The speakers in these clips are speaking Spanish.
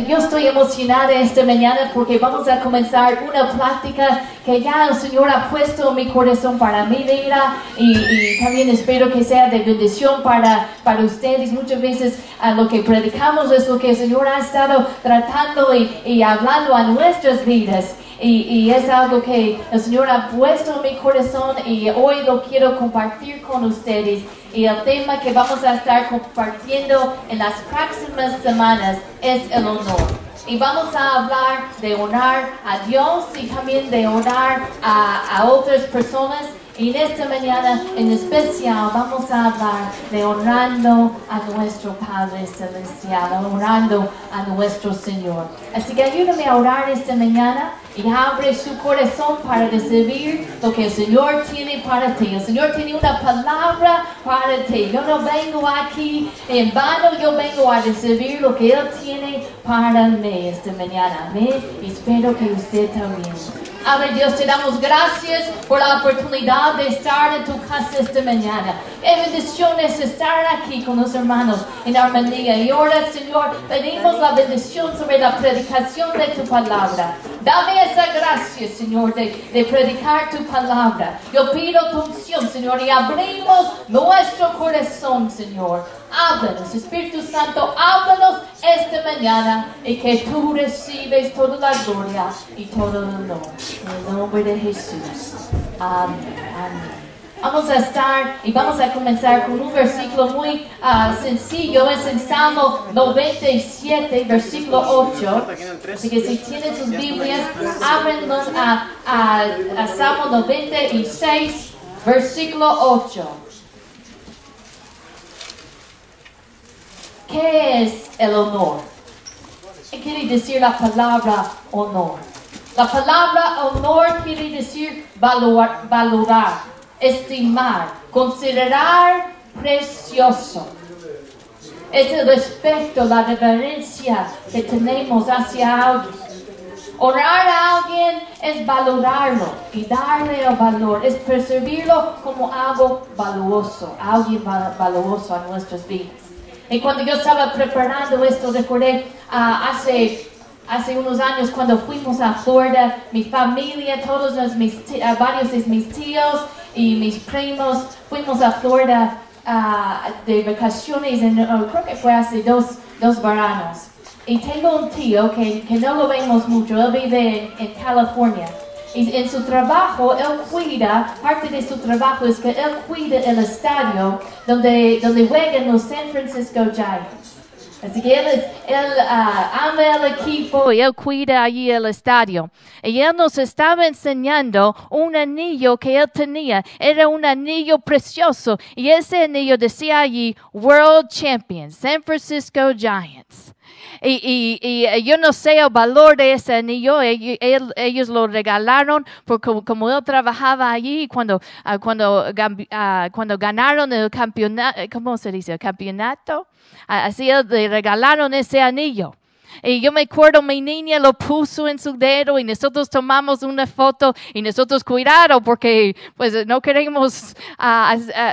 yo estoy emocionada esta mañana porque vamos a comenzar una plática que ya el Señor ha puesto en mi corazón para mi vida y, y también espero que sea de bendición para, para ustedes. Muchas veces a lo que predicamos es lo que el Señor ha estado tratando y, y hablando a nuestras vidas. Y, y, es algo que el Señor ha puesto en mi corazón y hoy lo quiero compartir con ustedes. Y el tema que vamos a estar compartiendo en las próximas semanas es el honor. Y vamos a hablar de honrar a Dios y también de honrar a, a otras personas. Y en esta mañana en especial vamos a hablar de honrando a nuestro Padre Celestial, honrando a nuestro Señor. Así que ayúdame a orar esta mañana y abre su corazón para recibir lo que el Señor tiene para ti. El Señor tiene una palabra para ti. Yo no vengo aquí en vano, yo vengo a recibir lo que Él tiene para mí esta mañana. Amén. Espero que usted también. Padre Dios, te damos gracias por la oportunidad de estar en tu casa esta mañana. Es bendición es estar aquí con los hermanos en armonía. Y ahora, Señor, pedimos la bendición sobre la predicación de tu palabra. Dame esa gracia, Señor, de, de predicar tu palabra. Yo pido tu unción, Señor, y abrimos nuestro corazón, Señor. Háblanos, Espíritu Santo, háblanos esta mañana y que tú recibes toda la gloria y todo el honor. En el nombre de Jesús. Amén. Amén. Vamos a estar y vamos a comenzar con un versículo muy uh, sencillo. Es en Salmo 97, versículo 8. Así que si tienen sus Biblias, ábrenlos a, a, a Salmo 96, versículo 8. ¿Qué es el honor? ¿Qué quiere decir la palabra honor? La palabra honor quiere decir valorar, estimar, considerar precioso. Es el respeto, la reverencia que tenemos hacia alguien. Honrar a alguien es valorarlo y darle el valor, es percibirlo como algo valioso, alguien valioso a nuestras vidas. Y cuando yo estaba preparando esto, recordé uh, hace, hace unos años cuando fuimos a Florida, mi familia, todos mis, uh, varios de mis tíos y mis primos, fuimos a Florida uh, de vacaciones, en, creo que fue hace dos, dos veranos. Y tengo un tío que, que no lo vemos mucho, él vive en, en California. Y en su trabajo, él cuida, parte de su trabajo es que él cuida el estadio donde, donde juegan los San Francisco Giants. Así que él, es, él uh, ama el equipo y él cuida allí el estadio. Y él nos estaba enseñando un anillo que él tenía. Era un anillo precioso. Y ese anillo decía allí World Champions, San Francisco Giants. Y, y, y, yo no sé el valor de ese anillo, ellos, ellos lo regalaron porque como él trabajaba allí, cuando, uh, cuando, uh, cuando ganaron el campeonato, ¿cómo se dice? El campeonato, uh, así le regalaron ese anillo. Y yo me acuerdo, mi niña lo puso en su dedo y nosotros tomamos una foto y nosotros cuidado porque pues no queremos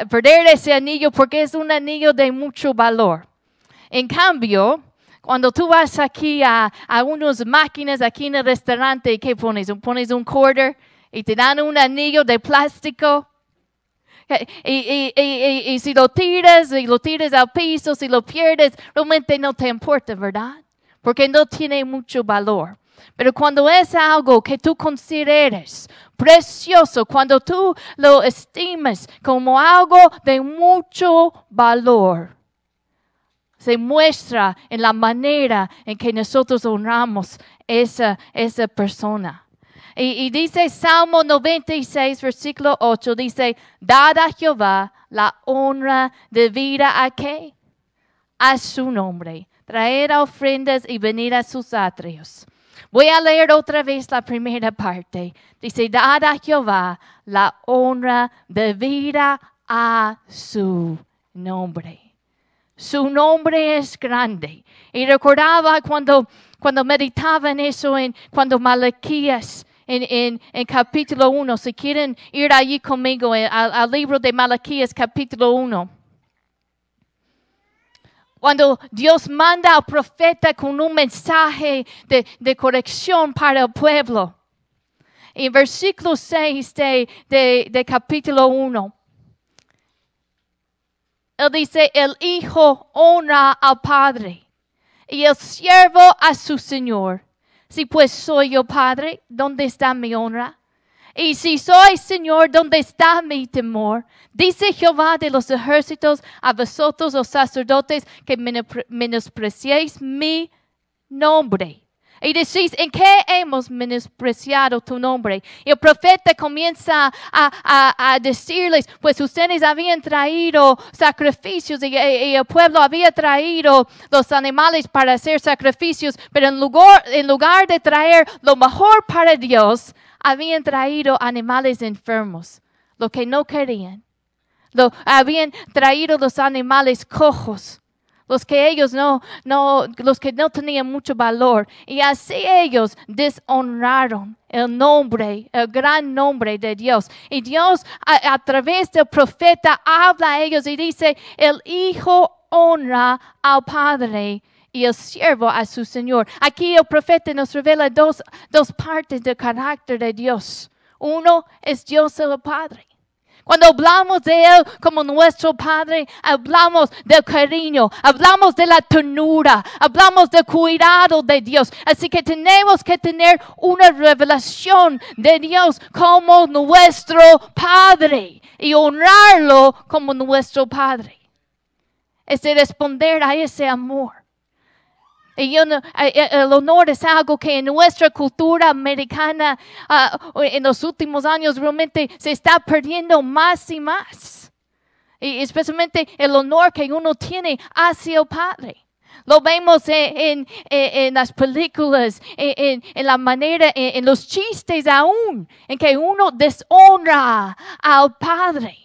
perder ese anillo porque es un anillo de mucho valor. En cambio, cuando tú vas aquí a, a unas máquinas aquí en el restaurante, ¿qué pones? Pones un quarter y te dan un anillo de plástico. Y, y, y, y, si lo tiras y lo tiras al piso, si lo pierdes, realmente no te importa, ¿verdad? Porque no tiene mucho valor. Pero cuando es algo que tú consideres precioso, cuando tú lo estimas como algo de mucho valor, se muestra en la manera en que nosotros honramos esa, esa persona. Y, dice Salmo 96, versículo 8, dice, dad a Jehová la honra de vida a qué? A su nombre. Traer ofrendas y venir a sus atrios. Voy a leer otra vez la primera parte. Dice, dad a Jehová la honra de vida a su nombre. Su nombre es grande. Y recordaba cuando, cuando meditaba en eso, en, cuando Malaquías, en, en, en capítulo 1, si quieren ir allí conmigo al, al libro de Malaquías capítulo 1. Cuando Dios manda al profeta con un mensaje de, de corrección para el pueblo. En versículo 6 de, de, de capítulo 1. Él dice, el hijo honra al padre y el siervo a su señor. Si pues soy yo padre, ¿dónde está mi honra? Y si soy Señor, ¿dónde está mi temor? Dice Jehová de los ejércitos a vosotros los sacerdotes que menospreciéis mi nombre. Y decís, ¿en qué hemos menospreciado tu nombre? Y el profeta comienza a, decirles, pues ustedes habían traído sacrificios y, el pueblo había traído los animales para hacer sacrificios, pero en lugar, en lugar de traer lo mejor para Dios, habían traído animales enfermos, lo que no querían. Lo, habían traído los animales cojos, los que ellos no, no, los que no tenían mucho valor. Y así ellos deshonraron el nombre, el gran nombre de Dios. Y Dios a, través del profeta habla a ellos y dice, el Hijo honra al Padre y el siervo a su Señor. Aquí el profeta nos revela dos, dos partes del carácter de Dios. Uno es Dios el Padre. Cuando hablamos de Él como nuestro Padre, hablamos del cariño, hablamos de la ternura, hablamos del cuidado de Dios. Así que tenemos que tener una revelación de Dios como nuestro Padre y honrarlo como nuestro Padre. Es de responder a ese amor. El honor es algo que en nuestra cultura americana ah, en los últimos años realmente se está perdiendo más y más. Y especialmente el honor que uno tiene hacia el Padre. Lo vemos en, las películas, en, la manera, en, los chistes aún, en que uno deshonra al Padre.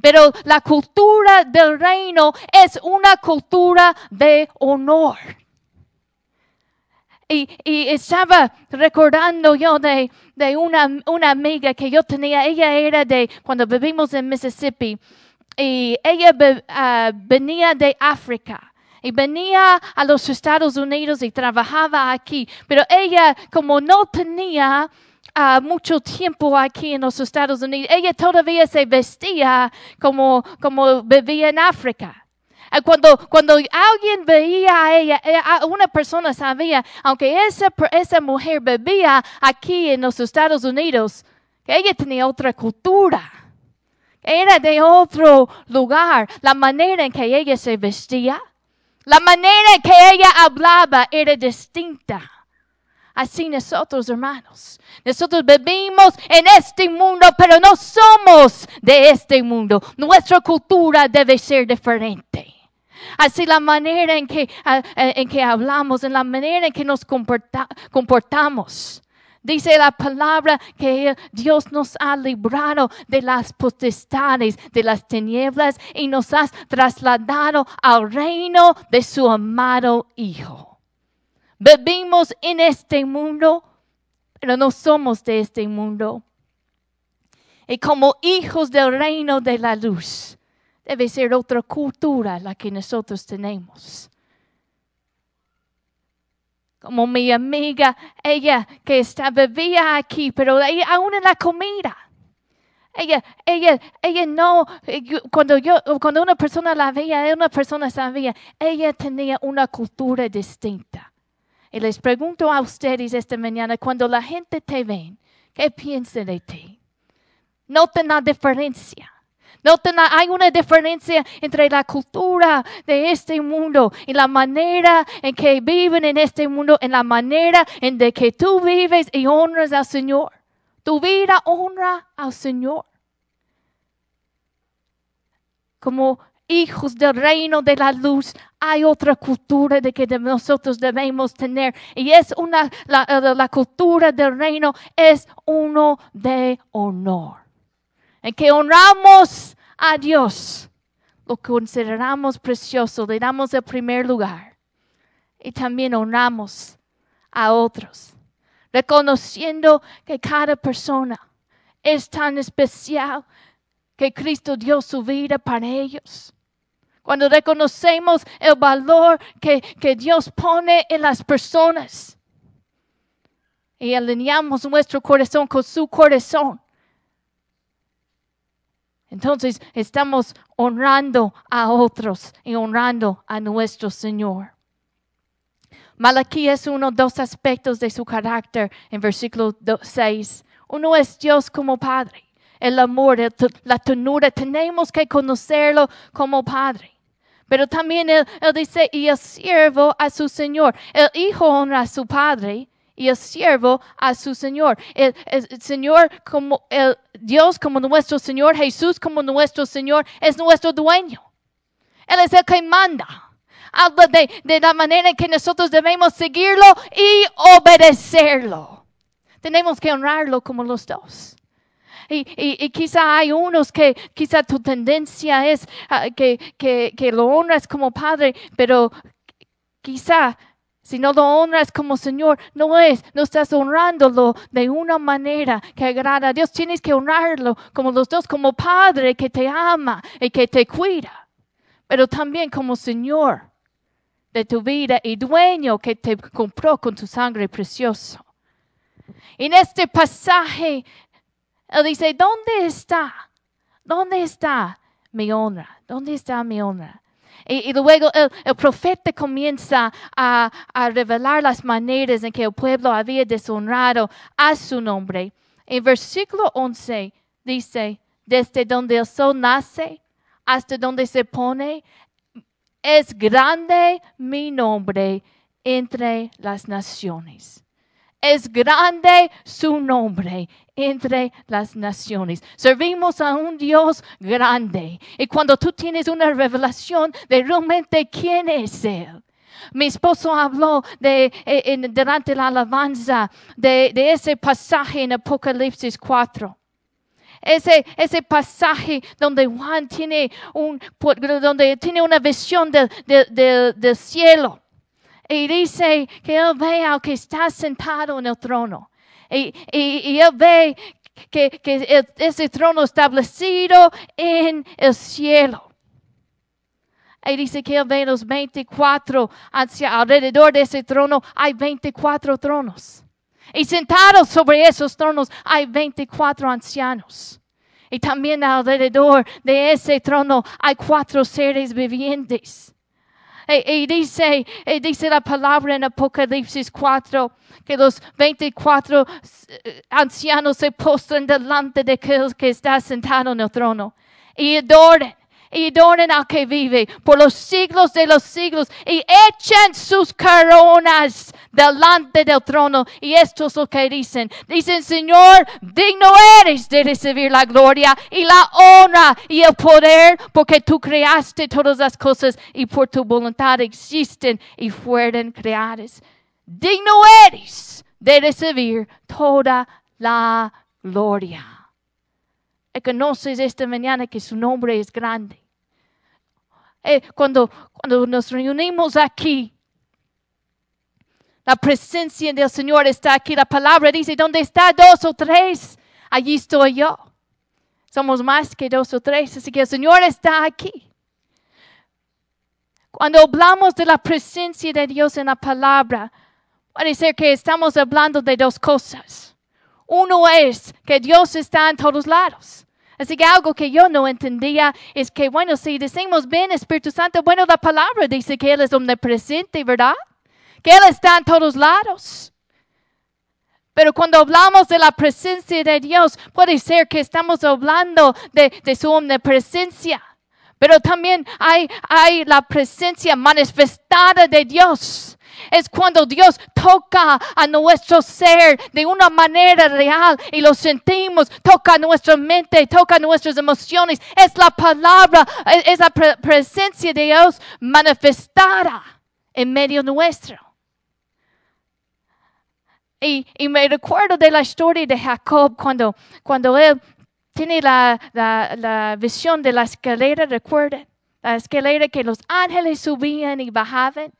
Pero la cultura del reino es una cultura de honor. Y, estaba recordando yo de, una, una, amiga que yo tenía. Ella era de cuando vivimos en Mississippi. Y ella ah, venía de África. Y venía a los Estados Unidos y trabajaba aquí. Pero ella, como no tenía ah, mucho tiempo aquí en los Estados Unidos, ella todavía se vestía como, como vivía en África. Ah, cuando, cuando alguien veía a ella, eh, una persona sabía, aunque esa, mujer vivía aquí en los Estados Unidos, que ella tenía otra cultura. Era de otro lugar. La manera en que ella se vestía, la manera en que ella hablaba era distinta. Así nosotros, hermanos. Nosotros vivimos en este mundo, pero no somos de este mundo. Nuestra cultura debe ser diferente. Así la manera en que, ah, eh, en que hablamos, en la manera en que nos comportamos. Dice la palabra que Dios nos ha librado de las potestades, de las tinieblas y nos ha trasladado al reino de su amado Hijo. Vivimos en este mundo, pero no somos de este mundo. Y como hijos del reino de la luz, Debe ser otra cultura la que nosotros tenemos. Como mi amiga, ella que está, vivía aquí, pero aún en la comida. Ella, ella, ella no, cuando yo, cuando una persona la veía, una persona sabía, ella tenía una cultura distinta. Y les pregunto a ustedes esta mañana, cuando la gente te ve, ¿qué piensa de ti? Noten la diferencia. No hay una diferencia entre la cultura de este mundo y la manera en que viven en este mundo, en la manera en de que tú vives y honras al Señor. Tu vida honra al Señor. Como hijos del reino de la luz, hay otra cultura de que nosotros debemos tener. Y es una, la, la cultura del reino es uno de honor en que honramos a Dios, lo consideramos precioso, le damos el primer lugar y también honramos a otros, reconociendo que cada persona es tan especial que Cristo dio su vida para ellos. Cuando reconocemos el valor que, que Dios pone en las personas y alineamos nuestro corazón con su corazón. Entonces estamos honrando a otros y honrando a nuestro Señor. Malaquías es uno dos aspectos de su carácter en versículo 6. Uno es Dios como Padre, el amor, la ternura. Tenemos que conocerlo como Padre. Pero también él, él, dice, y el siervo a su Señor. El hijo honra a su padre y el siervo a su Señor. El, Señor como el Dios como nuestro Señor, Jesús como nuestro Señor, es nuestro dueño. Él es el que manda. Habla de, de la manera en que nosotros debemos seguirlo y obedecerlo. Tenemos que honrarlo como los dos. Y, y, quizá hay unos que quizá tu tendencia es ah, que, que, que lo honras como padre, pero quizá si no lo honras como Señor, no es, no estás honrándolo de una manera que agrada a Dios. Tienes que honrarlo como los dos, como Padre que te ama y que te cuida, pero también como Señor de tu vida y dueño que te compró con tu sangre precioso. En este pasaje, Él dice, ¿dónde está? ¿Dónde está mi honra? ¿Dónde está mi honra? Y, luego el, profeta comienza a, revelar las maneras en que el pueblo había deshonrado a su nombre. En versículo 11 dice, desde donde el sol nace hasta donde se pone, es grande mi nombre entre las naciones. Es grande su nombre entre las naciones. Servimos a un Dios grande. Y cuando tú tienes una revelación de realmente quién es Él. Mi esposo habló de, eh, durante la alabanza de, ese pasaje en Apocalipsis 4. Ese, ese pasaje donde Juan tiene, un, donde tiene una visión del, del cielo. Y dice que él ve al que está sentado en el trono y, y, él ve que, que ese trono establecido en el cielo. Y dice que él ve los 24 hacia alrededor de ese trono hay 24 tronos. Y sentados sobre esos tronos hay 24 ancianos. Y también alrededor de ese trono hay cuatro seres vivientes. Y, dice, y dice la palabra en Apocalipsis 4 que los 24 eh, ancianos se postran delante de aquel que está sentado en el trono. Y adoren y adoren al que vive por los siglos de los siglos y echen sus coronas delante del trono. Y esto es lo que dicen. Dicen, Señor, digno eres de recibir la gloria y la honra y el poder porque tú creaste todas las cosas y por tu voluntad existen y fueron creadas digno eres de recibir toda la gloria. Y conoces esta mañana que su nombre es grande. Eh, cuando, cuando nos reunimos aquí, la presencia del Señor está aquí. La palabra dice, ¿dónde está dos o tres? Allí estoy yo. Somos más que dos o tres, así que el Señor está aquí. Cuando hablamos de la presencia de Dios en la palabra, ser que estamos hablando de dos cosas. Uno es que Dios está en todos lados. Así que algo que yo no entendía es que, bueno, si decimos bien Espíritu Santo, bueno, la palabra dice que Él es omnipresente, ¿verdad? Que Él está en todos lados. Pero cuando hablamos de la presencia de Dios, puede ser que estamos hablando de, de su omnipresencia. Pero también hay, hay la presencia manifestada de Dios es cuando Dios toca a nuestro ser de una manera real y lo sentimos, toca nuestra mente, toca nuestras emociones. Es la palabra, es la presencia de Dios manifestada en medio nuestro. Y, me recuerdo de la historia de Jacob cuando, cuando él tiene la, la visión de la escalera, recuerden, la escalera que los ángeles subían y bajaban.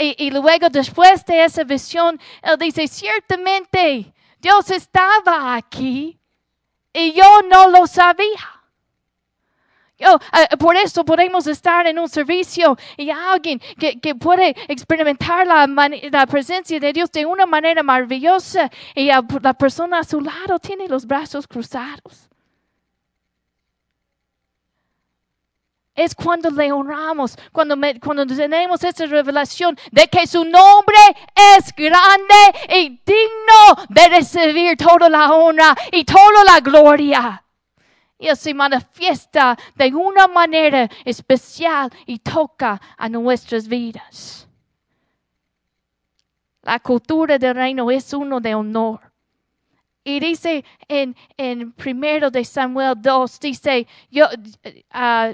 Y, luego después de esa visión, él dice, ciertamente Dios estaba aquí y yo no lo sabía. Yo, eh, por eso podemos estar en un servicio y alguien que, que puede experimentar la, la presencia de Dios de una manera maravillosa y a- la persona a su lado tiene los brazos cruzados. Es cuando le honramos, cuando, cuando tenemos esa revelación de que su nombre es grande y digno de recibir toda la honra y toda la gloria. Y se manifiesta de una manera especial y toca a nuestras vidas. La cultura del reino es uno de honor. Y dice en, en primero de Samuel 2, dice, yo, ah,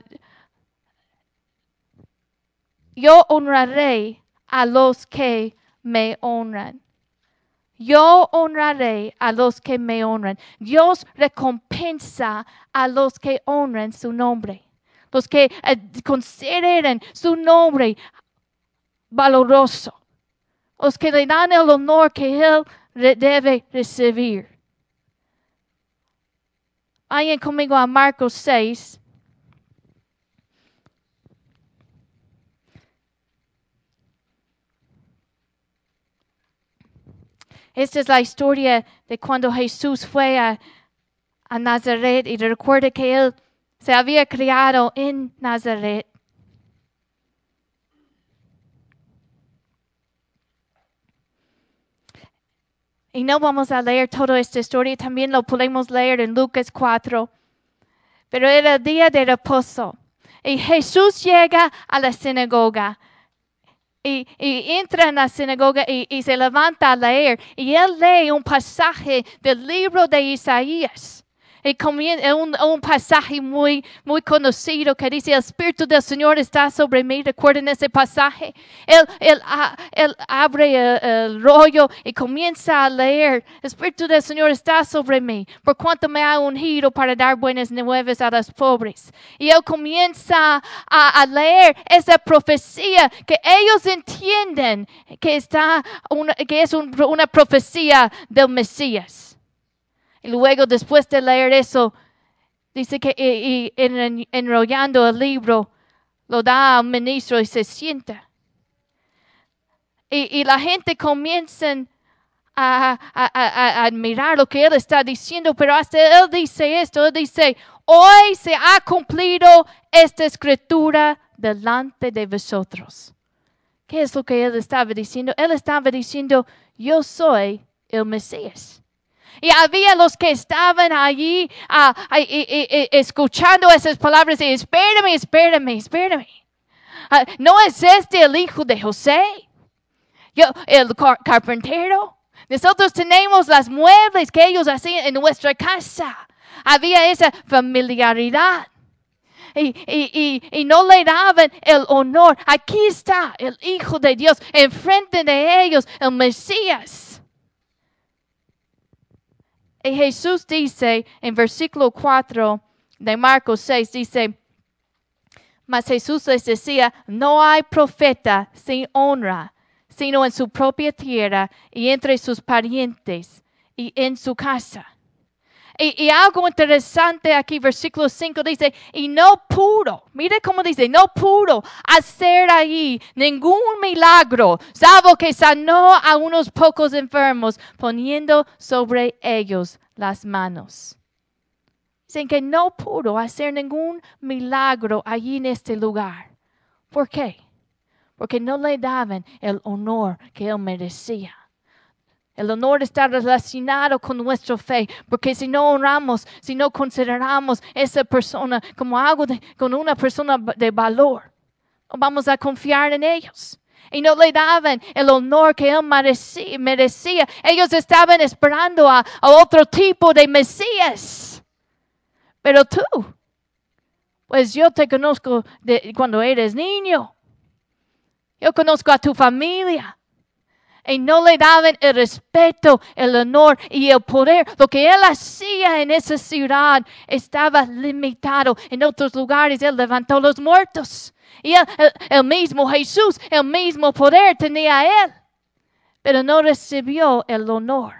yo honraré a los que me honran. Yo honraré a los que me honran. Dios recompensa a los que honran su nombre. Los que eh, consideren su nombre valoroso. Los que le dan el honor que Él debe recibir. Vayan conmigo a Marcos 6. Esta es la historia de cuando Jesús fue a, Nazaret y recuerda que él se había criado en Nazaret. Y no vamos a leer toda esta historia, también lo podemos leer en Lucas 4. Pero era el día de reposo. Y Jesús llega a la sinagoga y, entra en la sinagoga y, y se levanta a leer. Y él lee un pasaje del libro de Isaías. Comienza un, un pasaje muy, muy conocido que dice, el Espíritu del Señor está sobre mí. Recuerden ese pasaje. Él, él, a- él abre el, el rollo y comienza a leer. El Espíritu del Señor está sobre mí, por cuanto me ha ungido para dar buenas nuevas a los pobres. Y él comienza a, a leer esa profecía que ellos entienden que, está una, que es un- una profecía del Mesías. Y luego, después de leer eso, dice que y- en- enrollando el libro, lo da al ministro y se sienta. Y, y la gente comienza a, a- a- a admirar lo que él está diciendo, pero hasta él dice esto, él dice, hoy se ha cumplido esta escritura delante de vosotros. ¿Qué es lo que él estaba diciendo? Él estaba diciendo, yo soy el Mesías. Y había los que estaban allí ah, escuchando esas palabras y espérame, espérame, espérame. Ah, ¿No es este el hijo de José? Yo, el car- carpintero. Nosotros tenemos las muebles que ellos hacían en nuestra casa. Había esa familiaridad. Y no le daban el honor. Aquí está el Hijo de Dios enfrente de ellos, el Mesías. Y Jesús dice en versículo 4 de Marcos 6, dice, mas Jesús les decía, no hay profeta sin honra, sino en su propia tierra y entre sus parientes y en su casa. Y, y algo interesante aquí, versículo 5 dice, y no pudo, mire cómo dice, no pudo hacer ahí ningún milagro, salvo que sanó a unos pocos enfermos, poniendo sobre ellos las manos. Dicen que no pudo hacer ningún milagro allí en este lugar. ¿Por qué? Porque no le daban el honor que él merecía. El honor está relacionado con nuestra fe, porque si no honramos, si no consideramos esa persona como algo de, como una persona de valor, vamos a confiar en ellos. Y no le daban el honor que él merecía. Ellos estaban esperando a, a otro tipo de Mesías. Pero tú, pues yo te conozco de cuando eres niño. Yo conozco a tu familia y no le daban el respeto, el honor y el poder. Lo que él hacía en esa ciudad estaba limitado. En otros lugares él levantó los muertos. Y él, el, el mismo Jesús, el mismo poder tenía él. Pero no recibió el honor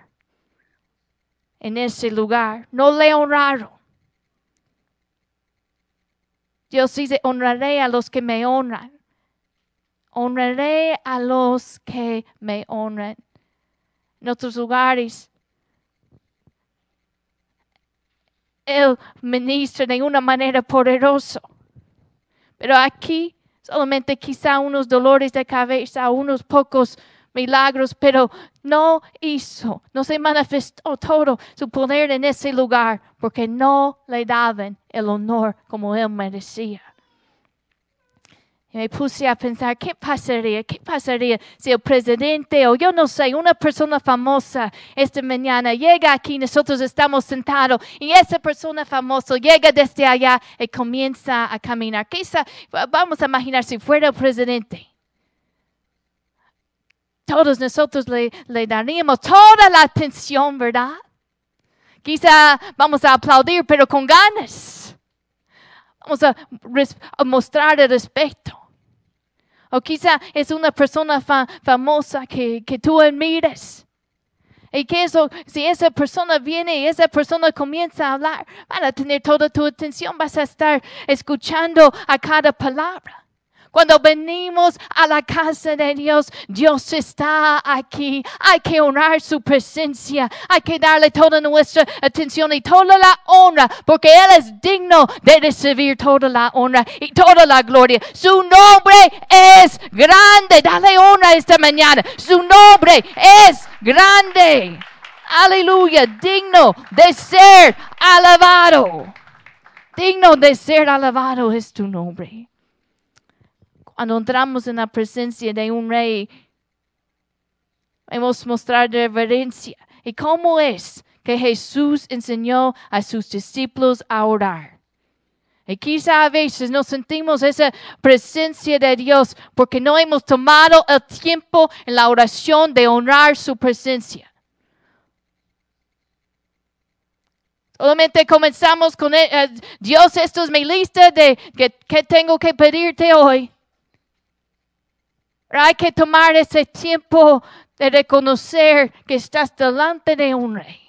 en ese lugar. No le honraron. Dios dice, honraré a los que me honran. Honraré a los que me honran. En otros lugares, Él ministra de una manera poderosa. Pero aquí solamente quizá unos dolores de cabeza, unos pocos milagros, pero no hizo, no se manifestó todo su poder en ese lugar porque no le daban el honor como él merecía. Y me puse a pensar, ¿qué pasaría? ¿Qué pasaría si el presidente o yo no sé, una persona famosa esta mañana llega aquí, nosotros estamos sentados y esa persona famosa llega desde allá y comienza a caminar? Quizá, vamos a imaginar si fuera el presidente. Todos nosotros le, le daríamos toda la atención, ¿verdad? Quizá vamos a aplaudir, pero con ganas. Vamos a, a mostrar el respeto. O quizá es una persona famosa que, que tú admires. Y que eso, si esa persona viene y esa persona comienza a hablar, van a tener toda tu atención, vas a estar escuchando a cada palabra. Cuando venimos a la casa de Dios, Dios está aquí. Hay que honrar su presencia. Hay que darle toda nuestra atención y toda la honra, porque Él es digno de recibir toda la honra y toda la gloria. Su nombre es grande. Dale honra esta mañana. Su nombre es grande. Aleluya, digno de ser alabado. Digno de ser alabado es tu nombre entramos en la presencia de un rey, hemos mostrar reverencia. ¿Y cómo es que Jesús enseñó a sus discípulos a orar? Y quizá a veces nos sentimos esa presencia de Dios porque no hemos tomado el tiempo en la oración de honrar su presencia. Solamente comenzamos con eh, Dios, esto es mi lista de que tengo que pedirte hoy. Hay que tomar ese tiempo de reconocer que estás delante de un rey.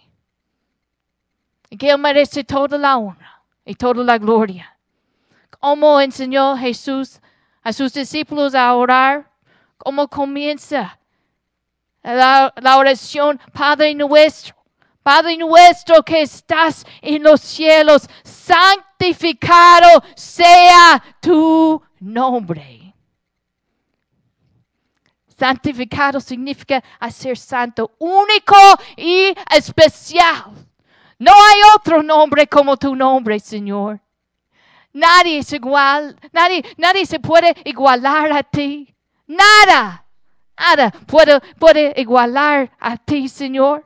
Y que Él merece toda la honra y toda la gloria. Como enseñó Jesús a sus discípulos a orar, cómo comienza la, la oración, Padre nuestro. Padre nuestro que estás en los cielos, santificado sea tu nombre. Santificado significa hacer santo, único y especial. No hay otro nombre como tu nombre, Señor. Nadie es igual, nadie, nadie se puede igualar a ti. Nada, nada puede, puede igualar a ti, Señor.